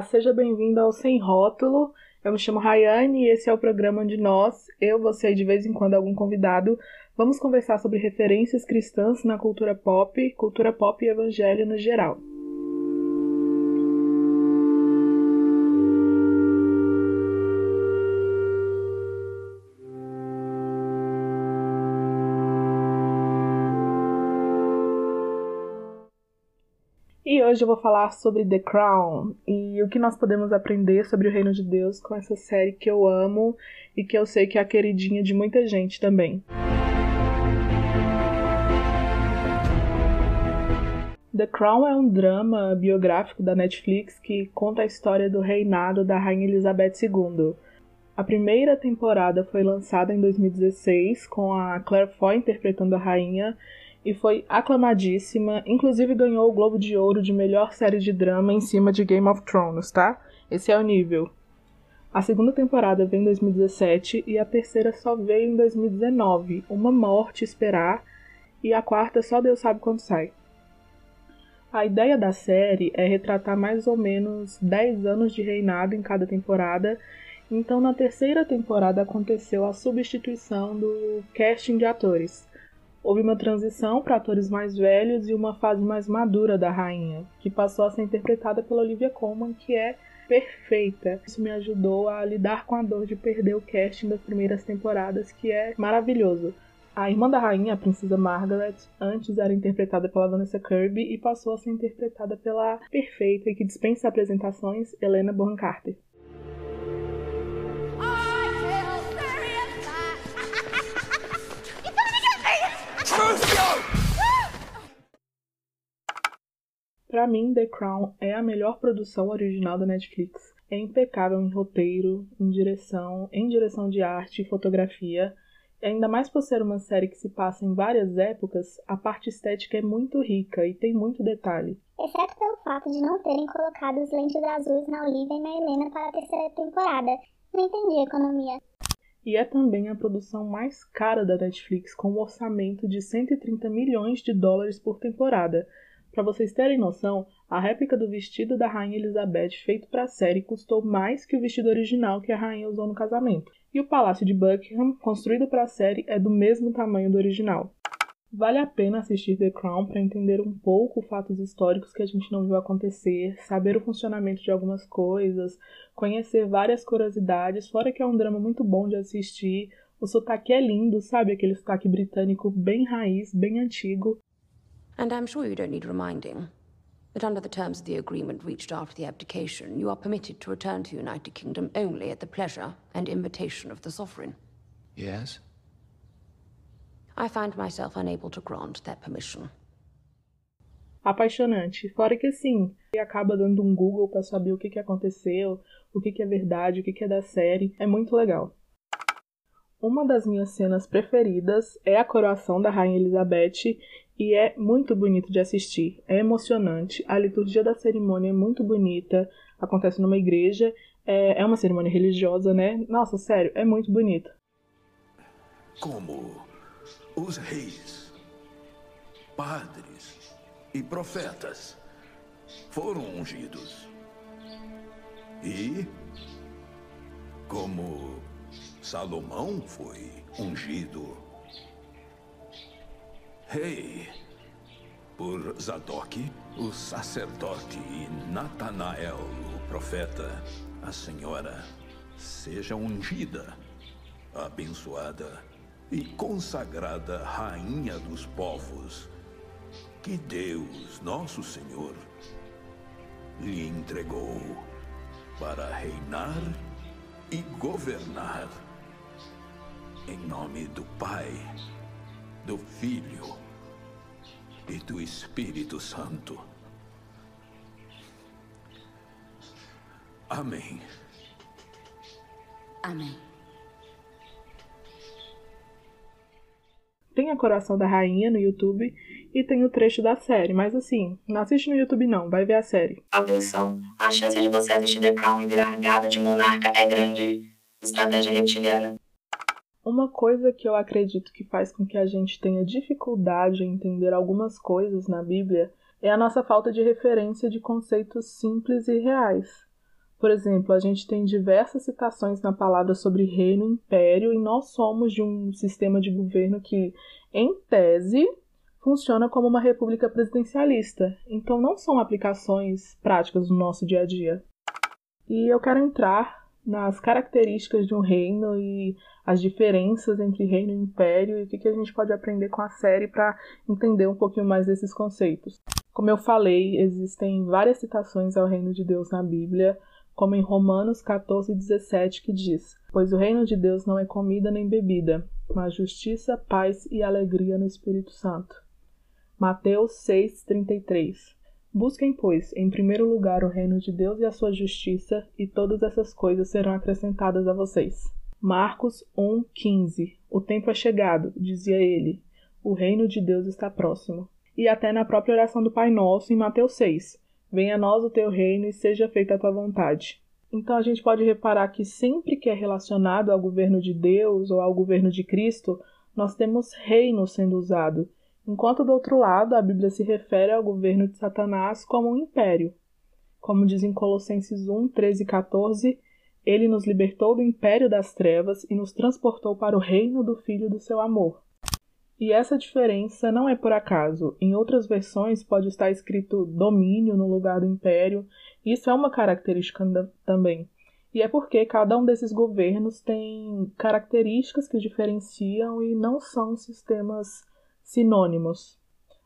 Olá, seja bem-vindo ao Sem Rótulo. Eu me chamo Rayane e esse é o programa onde nós, eu, você e de vez em quando algum convidado, vamos conversar sobre referências cristãs na cultura pop, cultura pop e evangelho no geral. Hoje eu vou falar sobre The Crown e o que nós podemos aprender sobre o reino de Deus com essa série que eu amo e que eu sei que é a queridinha de muita gente também. The Crown é um drama biográfico da Netflix que conta a história do reinado da Rainha Elizabeth II. A primeira temporada foi lançada em 2016 com a Claire Foy interpretando a rainha e foi aclamadíssima, inclusive ganhou o Globo de Ouro de melhor série de drama em cima de Game of Thrones, tá? Esse é o nível. A segunda temporada veio em 2017 e a terceira só veio em 2019, uma morte esperar, e a quarta só Deus sabe quando sai. A ideia da série é retratar mais ou menos 10 anos de reinado em cada temporada, então na terceira temporada aconteceu a substituição do casting de atores. Houve uma transição para atores mais velhos e uma fase mais madura da rainha, que passou a ser interpretada pela Olivia Colman, que é perfeita. Isso me ajudou a lidar com a dor de perder o casting das primeiras temporadas, que é maravilhoso. A irmã da rainha, a princesa Margaret, antes era interpretada pela Vanessa Kirby e passou a ser interpretada pela perfeita e que dispensa apresentações Helena Bonham Carter. Para mim, The Crown é a melhor produção original da Netflix. É impecável em roteiro, em direção, em direção de arte e fotografia. E ainda mais por ser uma série que se passa em várias épocas, a parte estética é muito rica e tem muito detalhe. Exceto pelo fato de não terem colocado os lentes azuis na Olivia e na Helena para a terceira temporada. Não entendi a economia. E é também a produção mais cara da Netflix, com um orçamento de 130 milhões de dólares por temporada, para vocês terem noção, a réplica do vestido da Rainha Elizabeth feito para a série custou mais que o vestido original que a rainha usou no casamento. E o Palácio de Buckingham, construído para a série, é do mesmo tamanho do original. Vale a pena assistir The Crown para entender um pouco fatos históricos que a gente não viu acontecer, saber o funcionamento de algumas coisas, conhecer várias curiosidades, fora que é um drama muito bom de assistir. O sotaque é lindo, sabe? Aquele sotaque britânico bem raiz, bem antigo. And I'm sure you don't need reminding that under the terms of the agreement reached after the abdication, you are permitted to return to the United Kingdom only at the pleasure and invitation of the sovereign. Yes? I find myself unable to grant that permission. Apaixonante. Fora que assim, acaba dando um Google para saber o que, que aconteceu, o que, que é verdade, o que, que é da série. É muito legal. Uma das minhas cenas preferidas é a coroação da Rainha Elizabeth e é muito bonito de assistir, é emocionante. A liturgia da cerimônia é muito bonita, acontece numa igreja, é, é uma cerimônia religiosa, né? Nossa, sério, é muito bonito. Como os reis, padres e profetas foram ungidos. E como Salomão foi ungido rei por Zadok, o sacerdote, e Natanael, o profeta, a senhora, seja ungida, abençoada e consagrada rainha dos povos, que Deus, nosso Senhor, lhe entregou para reinar e governar. Em nome do Pai, do Filho e do Espírito Santo. Amém. Amém. Tem a Coração da Rainha no YouTube e tem o trecho da série, mas assim, não assiste no YouTube não, vai ver a série. Atenção, a chance de você assistir The Crown e virar gado de monarca é grande. Estratégia reptiliana. Uma coisa que eu acredito que faz com que a gente tenha dificuldade em entender algumas coisas na Bíblia é a nossa falta de referência de conceitos simples e reais. Por exemplo, a gente tem diversas citações na palavra sobre reino e império, e nós somos de um sistema de governo que, em tese, funciona como uma república presidencialista. Então, não são aplicações práticas no nosso dia a dia. E eu quero entrar nas características de um reino e as diferenças entre reino e império e o que a gente pode aprender com a série para entender um pouquinho mais desses conceitos. Como eu falei, existem várias citações ao reino de Deus na Bíblia, como em Romanos 14, 17, que diz: Pois o reino de Deus não é comida nem bebida, mas justiça, paz e alegria no Espírito Santo. Mateus 6, 33 Busquem, pois, em primeiro lugar o reino de Deus e a sua justiça, e todas essas coisas serão acrescentadas a vocês. Marcos 1:15 O tempo é chegado, dizia ele. O reino de Deus está próximo. E até na própria oração do Pai Nosso em Mateus 6. Venha a nós o teu reino e seja feita a tua vontade. Então a gente pode reparar que sempre que é relacionado ao governo de Deus ou ao governo de Cristo, nós temos reino sendo usado enquanto do outro lado a Bíblia se refere ao governo de Satanás como um império. Como diz em Colossenses 1, 13 e 14, ele nos libertou do império das trevas e nos transportou para o reino do Filho do seu amor. E essa diferença não é por acaso. Em outras versões pode estar escrito domínio no lugar do império. Isso é uma característica também. E é porque cada um desses governos tem características que diferenciam e não são sistemas Sinônimos.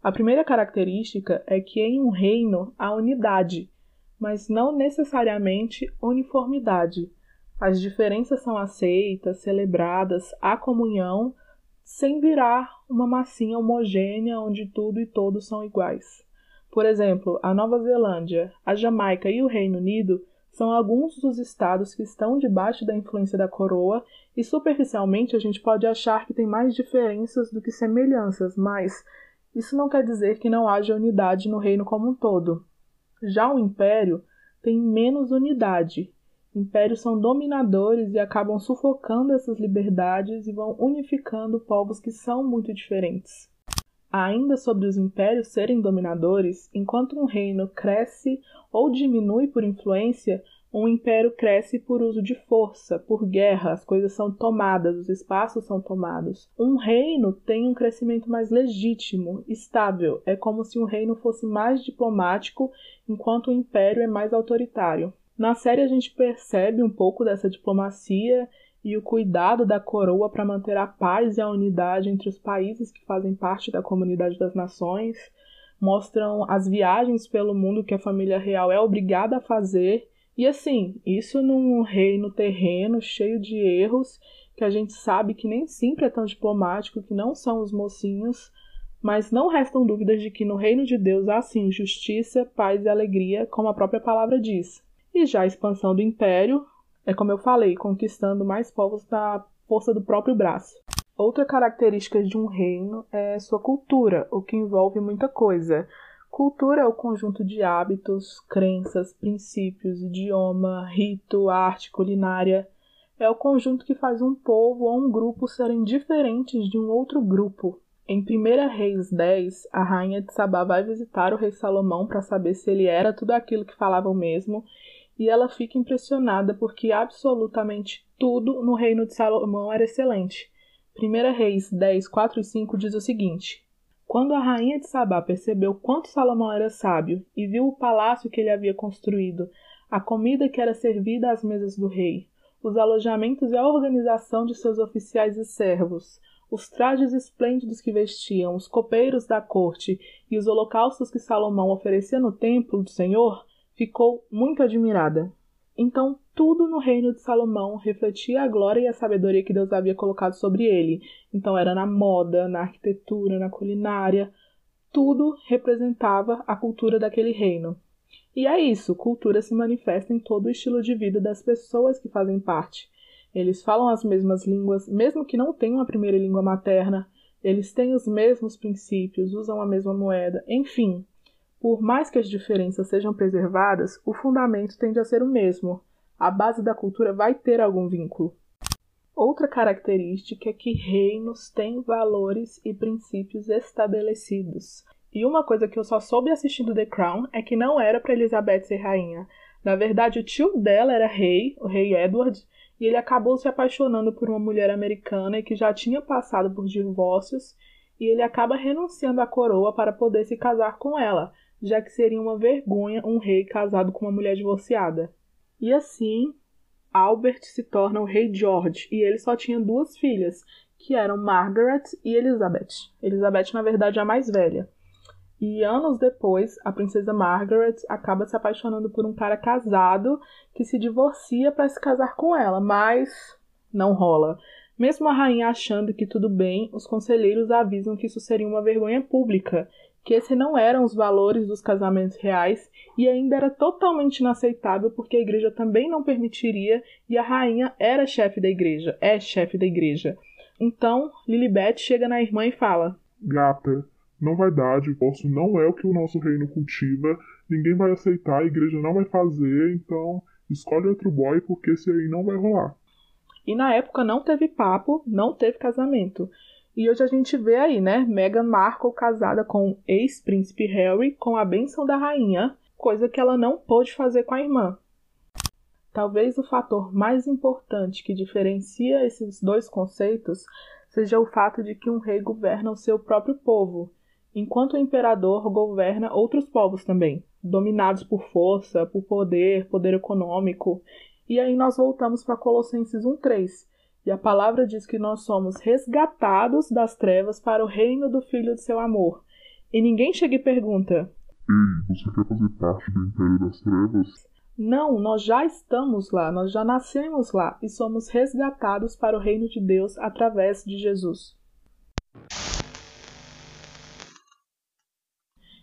A primeira característica é que em um reino há unidade, mas não necessariamente uniformidade. As diferenças são aceitas, celebradas, há comunhão, sem virar uma massinha homogênea onde tudo e todos são iguais. Por exemplo, a Nova Zelândia, a Jamaica e o Reino Unido são alguns dos estados que estão debaixo da influência da coroa e superficialmente a gente pode achar que tem mais diferenças do que semelhanças, mas isso não quer dizer que não haja unidade no reino como um todo. Já o império tem menos unidade. Impérios são dominadores e acabam sufocando essas liberdades e vão unificando povos que são muito diferentes. Ainda sobre os impérios serem dominadores, enquanto um reino cresce ou diminui por influência, um império cresce por uso de força, por guerra, as coisas são tomadas, os espaços são tomados. Um reino tem um crescimento mais legítimo, estável, é como se um reino fosse mais diplomático, enquanto o império é mais autoritário. Na série a gente percebe um pouco dessa diplomacia e o cuidado da coroa para manter a paz e a unidade entre os países que fazem parte da comunidade das nações, mostram as viagens pelo mundo que a família real é obrigada a fazer. E assim, isso num reino terreno cheio de erros, que a gente sabe que nem sempre é tão diplomático, que não são os mocinhos, mas não restam dúvidas de que no reino de Deus há sim justiça, paz e alegria, como a própria palavra diz. E já a expansão do império, é como eu falei, conquistando mais povos da força do próprio braço. Outra característica de um reino é sua cultura, o que envolve muita coisa. Cultura é o conjunto de hábitos, crenças, princípios, idioma, rito, arte, culinária. É o conjunto que faz um povo ou um grupo serem diferentes de um outro grupo. Em 1 Reis 10, a rainha de Sabá vai visitar o rei Salomão para saber se ele era tudo aquilo que falavam mesmo e ela fica impressionada porque absolutamente tudo no reino de Salomão era excelente. 1 Reis 10, 4 e 5 diz o seguinte: Quando a rainha de Sabá percebeu quanto Salomão era sábio e viu o palácio que ele havia construído, a comida que era servida às mesas do rei, os alojamentos e a organização de seus oficiais e servos, os trajes esplêndidos que vestiam, os copeiros da corte e os holocaustos que Salomão oferecia no templo do Senhor, ficou muito admirada. Então, tudo no reino de Salomão refletia a glória e a sabedoria que Deus havia colocado sobre ele. Então, era na moda, na arquitetura, na culinária, tudo representava a cultura daquele reino. E é isso, cultura se manifesta em todo o estilo de vida das pessoas que fazem parte. Eles falam as mesmas línguas, mesmo que não tenham a primeira língua materna, eles têm os mesmos princípios, usam a mesma moeda, enfim, por mais que as diferenças sejam preservadas, o fundamento tende a ser o mesmo. A base da cultura vai ter algum vínculo. Outra característica é que reinos têm valores e princípios estabelecidos. E uma coisa que eu só soube assistindo The Crown é que não era para Elizabeth ser rainha. Na verdade, o tio dela era rei, o rei Edward, e ele acabou se apaixonando por uma mulher americana que já tinha passado por divórcios, e ele acaba renunciando à coroa para poder se casar com ela, já que seria uma vergonha um rei casado com uma mulher divorciada. E assim, Albert se torna o rei George, e ele só tinha duas filhas, que eram Margaret e Elizabeth. Elizabeth, na verdade, é a mais velha. E anos depois, a princesa Margaret acaba se apaixonando por um cara casado que se divorcia para se casar com ela, mas não rola. Mesmo a rainha achando que tudo bem, os conselheiros avisam que isso seria uma vergonha pública, que esses não eram os valores dos casamentos reais e ainda era totalmente inaceitável porque a igreja também não permitiria e a rainha era chefe da igreja, é chefe da igreja. Então, Lilibet chega na irmã e fala: Gata, não vai dar, divórcio não é o que o nosso reino cultiva, ninguém vai aceitar, a igreja não vai fazer, então escolhe outro boy porque esse aí não vai rolar. E na época não teve papo, não teve casamento. E hoje a gente vê aí, né, Meghan Markle casada com o ex-príncipe Harry com a benção da rainha, coisa que ela não pôde fazer com a irmã. Talvez o fator mais importante que diferencia esses dois conceitos seja o fato de que um rei governa o seu próprio povo enquanto o imperador governa outros povos também, dominados por força, por poder, poder econômico. E aí nós voltamos para Colossenses 1:3. E a palavra diz que nós somos resgatados das trevas para o reino do filho de seu amor. E ninguém chega e pergunta: Ei, você quer fazer parte do império das trevas? Não, nós já estamos lá, nós já nascemos lá e somos resgatados para o reino de Deus através de Jesus.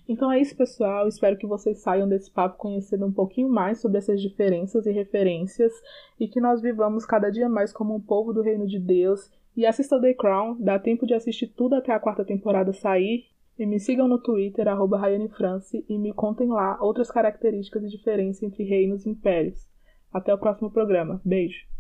Então é isso, pessoal. Espero que vocês saiam desse papo conhecendo um pouquinho mais sobre essas diferenças e referências e que nós vivamos cada dia mais como um povo do reino de Deus. E assista The Crown, dá tempo de assistir tudo até a quarta temporada sair. E me sigam no Twitter, arroba France, e me contem lá outras características e diferenças entre reinos e impérios. Até o próximo programa. Beijo!